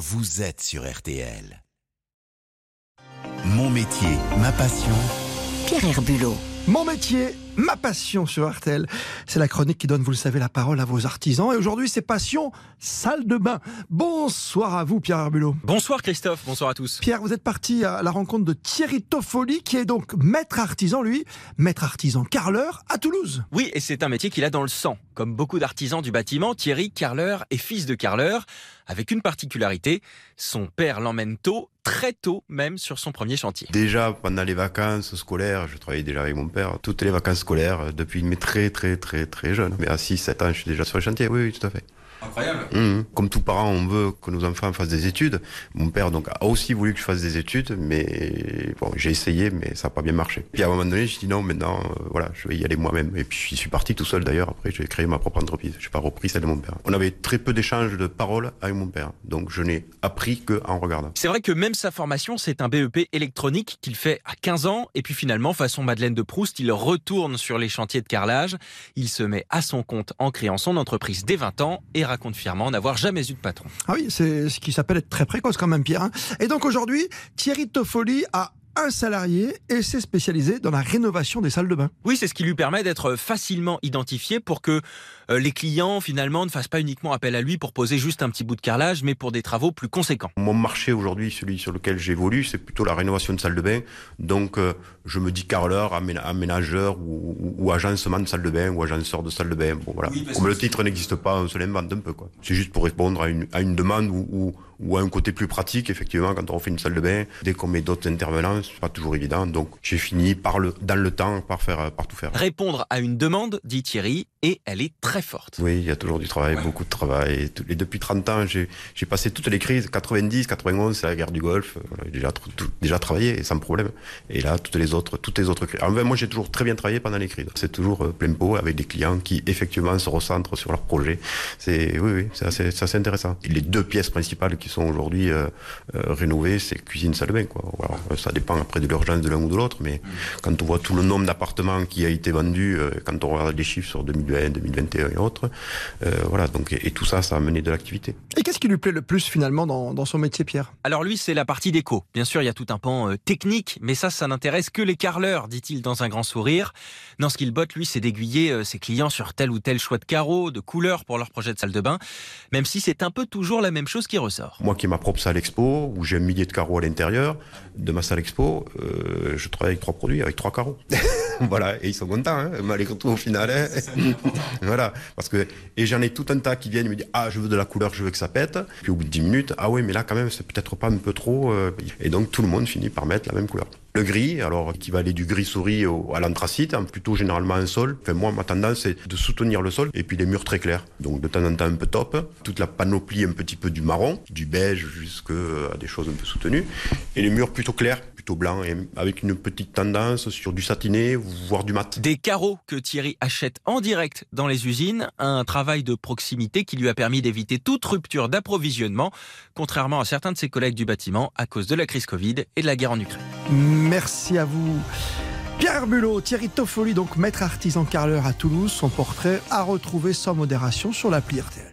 vous êtes sur RTL. Mon métier, ma passion. Pierre Herbulot. Mon métier, ma passion sur RTL. C'est la chronique qui donne, vous le savez, la parole à vos artisans. Et aujourd'hui, c'est passion salle de bain. Bonsoir à vous, Pierre Herbulot. Bonsoir Christophe, bonsoir à tous. Pierre, vous êtes parti à la rencontre de Thierry Toffoli, qui est donc maître artisan, lui, maître artisan carleur à Toulouse. Oui, et c'est un métier qu'il a dans le sang. Comme beaucoup d'artisans du bâtiment, Thierry, carleur, est fils de carleur, avec une particularité, son père l'emmène tôt, très tôt même, sur son premier chantier. Déjà, pendant les vacances scolaires, je travaillais déjà avec mon père, toutes les vacances scolaires, euh, depuis mes très très très très jeune. Mais à 6-7 ans, je suis déjà sur le chantier, oui, oui tout à fait. Incroyable. Mmh. Comme tous parents, on veut que nos enfants fassent des études. Mon père donc a aussi voulu que je fasse des études, mais bon, j'ai essayé, mais ça n'a pas bien marché. Puis à un moment donné, je dit non, maintenant, euh, voilà, je vais y aller moi-même. Et puis je suis parti tout seul d'ailleurs. Après, j'ai créé ma propre entreprise. Je n'ai pas repris celle de mon père. On avait très peu d'échanges de paroles avec mon père, donc je n'ai appris que en regardant. C'est vrai que même sa formation, c'est un BEP électronique qu'il fait à 15 ans, et puis finalement, façon Madeleine de Proust, il retourne sur les chantiers de carrelage. Il se met à son compte en créant son entreprise dès 20 ans et raconte fièrement en avoir jamais eu de patron. Ah oui, c'est ce qui s'appelle être très précoce quand même, Pierre. hein. Et donc aujourd'hui, Thierry Toffoli a un salarié et s'est spécialisé dans la rénovation des salles de bain. Oui, c'est ce qui lui permet d'être facilement identifié pour que euh, les clients finalement ne fassent pas uniquement appel à lui pour poser juste un petit bout de carrelage, mais pour des travaux plus conséquents. Mon marché aujourd'hui, celui sur lequel j'évolue, c'est plutôt la rénovation de salles de bain. Donc, euh, je me dis carreleur, aména- aménageur ou, ou, ou agencement de salle de bain ou agenceur de salle de bain. Bon, voilà. Comme le titre n'existe pas, on se l'invente un peu. quoi. C'est juste pour répondre à une, à une demande ou, ou, à un côté plus pratique. Effectivement, quand on refait une salle de bain, dès qu'on met d'autres intervenants, c'est pas toujours évident. Donc, j'ai fini par le, dans le temps par faire, par tout faire. Répondre à une demande, dit Thierry, et elle est très forte. Oui, il y a toujours du travail, beaucoup de travail. Et, depuis 30 ans, j'ai passé toutes les crises. 90, 91, c'est la guerre du Golfe. Voilà, j'ai déjà, tout- déjà travaillé et sans problème. Et là, toutes les autres, toutes les autres crises. Enfin, moi, j'ai toujours très bien travaillé pendant les crises. C'est toujours euh, plein pot avec des clients qui, effectivement, se recentrent sur leur projet. C'est, oui, oui, c'est assez, intéressant. Et les deux pièces principales qui sont aujourd'hui euh, euh, rénovées, c'est cuisine, salle de bain, quoi. Voilà. Euh, Ça dépend après de l'urgence de l'un ou de l'autre, mais quand on voit tout le nombre d'appartements qui a été vendu, quand on regarde les chiffres sur 2020, 2021 et autres, euh, voilà, donc, et, et tout ça, ça a amené de l'activité. Et qu'est-ce qui lui plaît le plus finalement dans, dans son métier, Pierre? Alors lui, c'est la partie déco. Bien sûr, il y a tout un pan euh, technique, mais ça, ça n'intéresse que les carreleurs, dit-il dans un grand sourire. Non, ce qu'il botte, lui, c'est d'aiguiller euh, ses clients sur tel ou tel choix de carreaux, de couleurs pour leur projet de salle de bain, même si c'est un peu toujours la même chose qui ressort. Moi qui ai ma propre salle expo, où j'ai un millier de carreaux à l'intérieur de ma salle expo, euh, je travaille avec trois produits, avec trois carreaux. voilà, et ils sont contents, hein, malgré tout au final. hein. voilà, parce que, et j'en ai tout un tas qui viennent me dire, ah, je veux de la couleur, je veux que ça pète. Puis au bout de 10 minutes, ah ouais, mais là quand même, c'est peut-être pas un peu trop. euh. Et donc tout le monde finit par mettre la même couleur. Le gris, alors qui va aller du gris souris à l'anthracite, hein, plutôt généralement un sol. Enfin, moi, ma tendance, c'est de soutenir le sol et puis les murs très clairs. Donc de temps en temps un peu top. Toute la panoplie un petit peu du marron, du beige jusqu'à des choses un peu soutenues. Et les murs plutôt clairs, plutôt blancs, et avec une petite tendance sur du satiné, voire du mat. Des carreaux que Thierry achète en direct dans les usines, un travail de proximité qui lui a permis d'éviter toute rupture d'approvisionnement, contrairement à certains de ses collègues du bâtiment à cause de la crise Covid et de la guerre en Ukraine. Merci à vous. Pierre Herbulot, Thierry Toffoli, donc maître artisan carleur à Toulouse, son portrait à retrouver sans modération sur l'appli RTL.